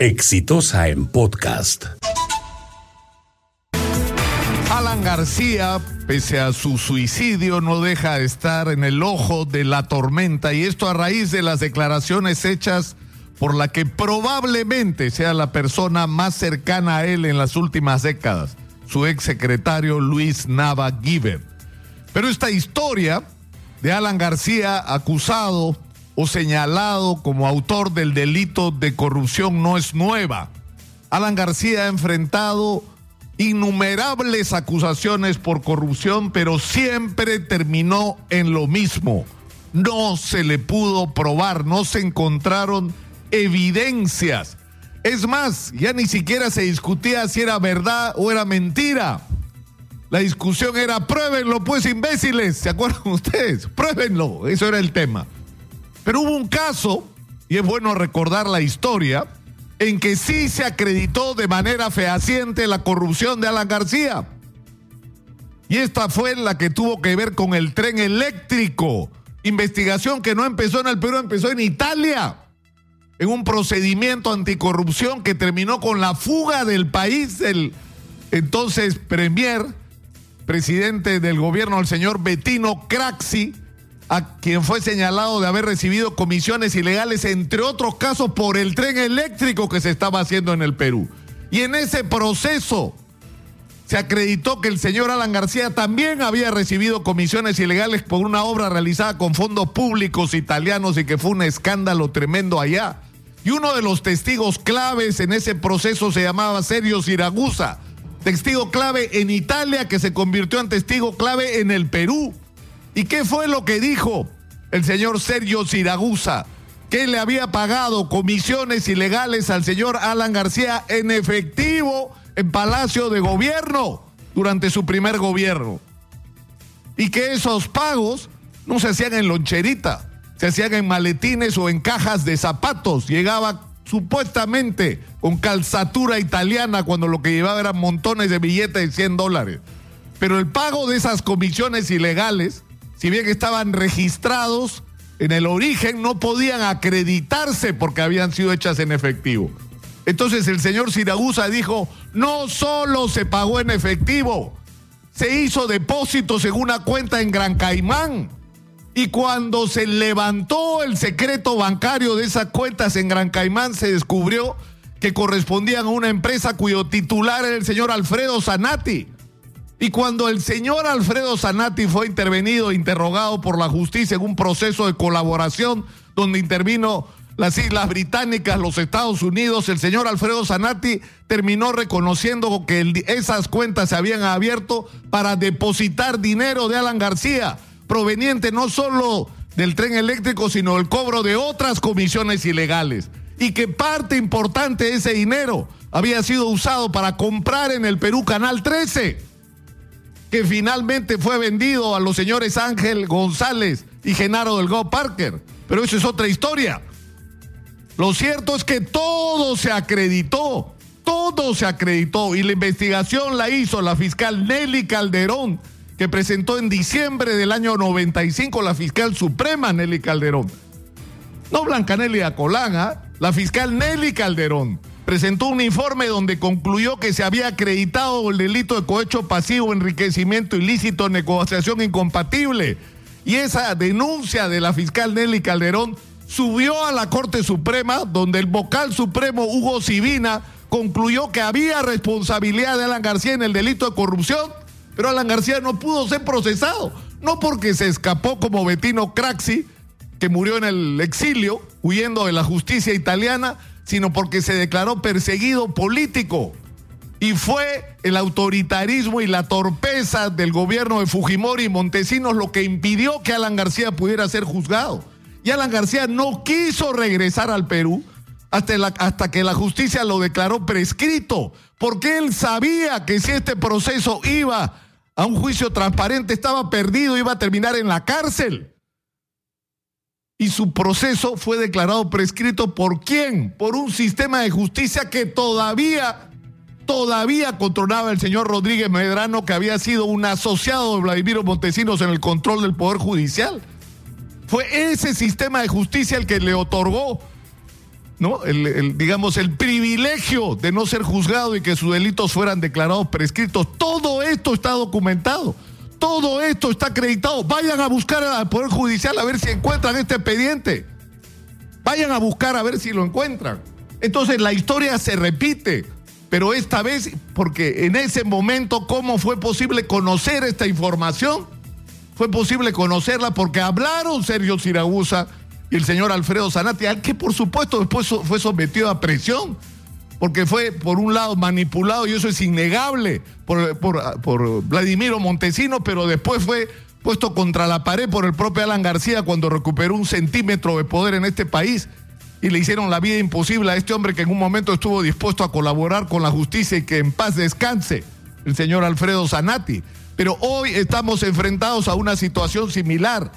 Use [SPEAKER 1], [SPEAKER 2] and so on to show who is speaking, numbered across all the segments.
[SPEAKER 1] Exitosa en podcast.
[SPEAKER 2] Alan García, pese a su suicidio, no deja de estar en el ojo de la tormenta y esto a raíz de las declaraciones hechas por la que probablemente sea la persona más cercana a él en las últimas décadas, su ex secretario Luis Nava Giver. Pero esta historia de Alan García acusado o señalado como autor del delito de corrupción no es nueva. Alan García ha enfrentado innumerables acusaciones por corrupción, pero siempre terminó en lo mismo. No se le pudo probar, no se encontraron evidencias. Es más, ya ni siquiera se discutía si era verdad o era mentira. La discusión era, pruébenlo pues imbéciles, ¿se acuerdan ustedes? Pruébenlo, eso era el tema. Pero hubo un caso, y es bueno recordar la historia, en que sí se acreditó de manera fehaciente la corrupción de Alan García. Y esta fue la que tuvo que ver con el tren eléctrico. Investigación que no empezó en el Perú, empezó en Italia. En un procedimiento anticorrupción que terminó con la fuga del país del entonces premier, presidente del gobierno, el señor Bettino Craxi a quien fue señalado de haber recibido comisiones ilegales, entre otros casos, por el tren eléctrico que se estaba haciendo en el Perú. Y en ese proceso se acreditó que el señor Alan García también había recibido comisiones ilegales por una obra realizada con fondos públicos italianos y que fue un escándalo tremendo allá. Y uno de los testigos claves en ese proceso se llamaba Sergio Siragusa, testigo clave en Italia que se convirtió en testigo clave en el Perú. ¿Y qué fue lo que dijo el señor Sergio Siragusa? Que le había pagado comisiones ilegales al señor Alan García en efectivo en Palacio de Gobierno durante su primer gobierno. Y que esos pagos no se hacían en loncherita, se hacían en maletines o en cajas de zapatos. Llegaba supuestamente con calzatura italiana cuando lo que llevaba eran montones de billetes de 100 dólares. Pero el pago de esas comisiones ilegales si bien estaban registrados en el origen, no podían acreditarse porque habían sido hechas en efectivo. Entonces el señor Siragusa dijo, no solo se pagó en efectivo, se hizo depósitos en una cuenta en Gran Caimán. Y cuando se levantó el secreto bancario de esas cuentas en Gran Caimán, se descubrió que correspondían a una empresa cuyo titular era el señor Alfredo Zanatti. Y cuando el señor Alfredo Zanatti fue intervenido, interrogado por la justicia en un proceso de colaboración donde intervino las Islas Británicas, los Estados Unidos, el señor Alfredo Zanatti terminó reconociendo que esas cuentas se habían abierto para depositar dinero de Alan García, proveniente no solo del tren eléctrico, sino el cobro de otras comisiones ilegales. Y que parte importante de ese dinero había sido usado para comprar en el Perú Canal 13 que finalmente fue vendido a los señores Ángel González y Genaro Delgado Parker. Pero eso es otra historia. Lo cierto es que todo se acreditó, todo se acreditó y la investigación la hizo la fiscal Nelly Calderón, que presentó en diciembre del año 95 la fiscal suprema Nelly Calderón. No Blanca Nelly Acolán, ¿ah? la fiscal Nelly Calderón presentó un informe donde concluyó que se había acreditado el delito de cohecho pasivo, enriquecimiento ilícito, negociación incompatible. Y esa denuncia de la fiscal Nelly Calderón subió a la Corte Suprema, donde el vocal supremo Hugo Sibina concluyó que había responsabilidad de Alan García en el delito de corrupción, pero Alan García no pudo ser procesado, no porque se escapó como Bettino Craxi, que murió en el exilio, huyendo de la justicia italiana, sino porque se declaró perseguido político. Y fue el autoritarismo y la torpeza del gobierno de Fujimori y Montesinos lo que impidió que Alan García pudiera ser juzgado. Y Alan García no quiso regresar al Perú hasta, hasta que la justicia lo declaró prescrito, porque él sabía que si este proceso iba a un juicio transparente, estaba perdido, iba a terminar en la cárcel y su proceso fue declarado prescrito por quién? Por un sistema de justicia que todavía, todavía controlaba el señor Rodríguez Medrano, que había sido un asociado de Vladimiro Montesinos en el control del Poder Judicial. Fue ese sistema de justicia el que le otorgó ¿no? Digamos, el privilegio de no ser juzgado y que sus delitos fueran declarados prescritos. Todo esto está documentado. Todo esto está acreditado. Vayan a buscar al Poder Judicial a ver si encuentran este expediente. Vayan a buscar a ver si lo encuentran. Entonces la historia se repite, pero esta vez, porque en ese momento, ¿cómo fue posible conocer esta información? Fue posible conocerla porque hablaron Sergio Siragusa y el señor Alfredo Zanatti, al que por supuesto después fue sometido a presión, porque fue por un lado manipulado, y eso es innegable, por, por, por Vladimiro Montesino, pero después fue puesto contra la pared por el propio Alan García cuando recuperó un centímetro de poder en este país y le hicieron la vida imposible a este hombre que en un momento estuvo dispuesto a colaborar con la justicia y que en paz descanse, el señor Alfredo Zanatti. Pero hoy estamos enfrentados a una situación similar.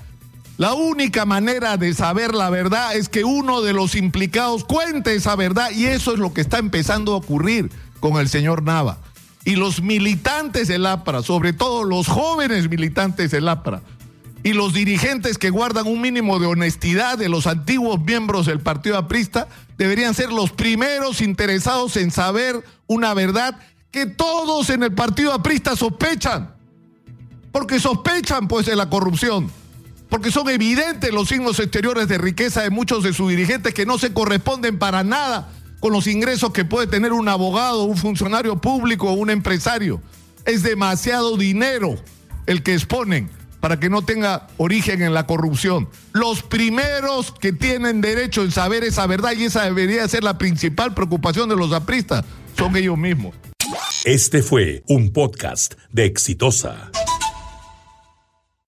[SPEAKER 2] La única manera de saber la verdad es que uno de los implicados cuente esa verdad y eso es lo que está empezando a ocurrir con el señor Nava. Y los militantes del APRA, sobre todo los jóvenes militantes del APRA, y los dirigentes que guardan un mínimo de honestidad de los antiguos miembros del Partido Aprista deberían ser los primeros interesados en saber una verdad que todos en el Partido Aprista sospechan. Porque sospechan pues de la corrupción. Porque son evidentes los signos exteriores de riqueza de muchos de sus dirigentes que no se corresponden para nada con los ingresos que puede tener un abogado, un funcionario público o un empresario. Es demasiado dinero el que exponen para que no tenga origen en la corrupción. Los primeros que tienen derecho en saber esa verdad, y esa debería ser la principal preocupación de los apristas, son ellos mismos.
[SPEAKER 1] Este fue un podcast de Exitosa.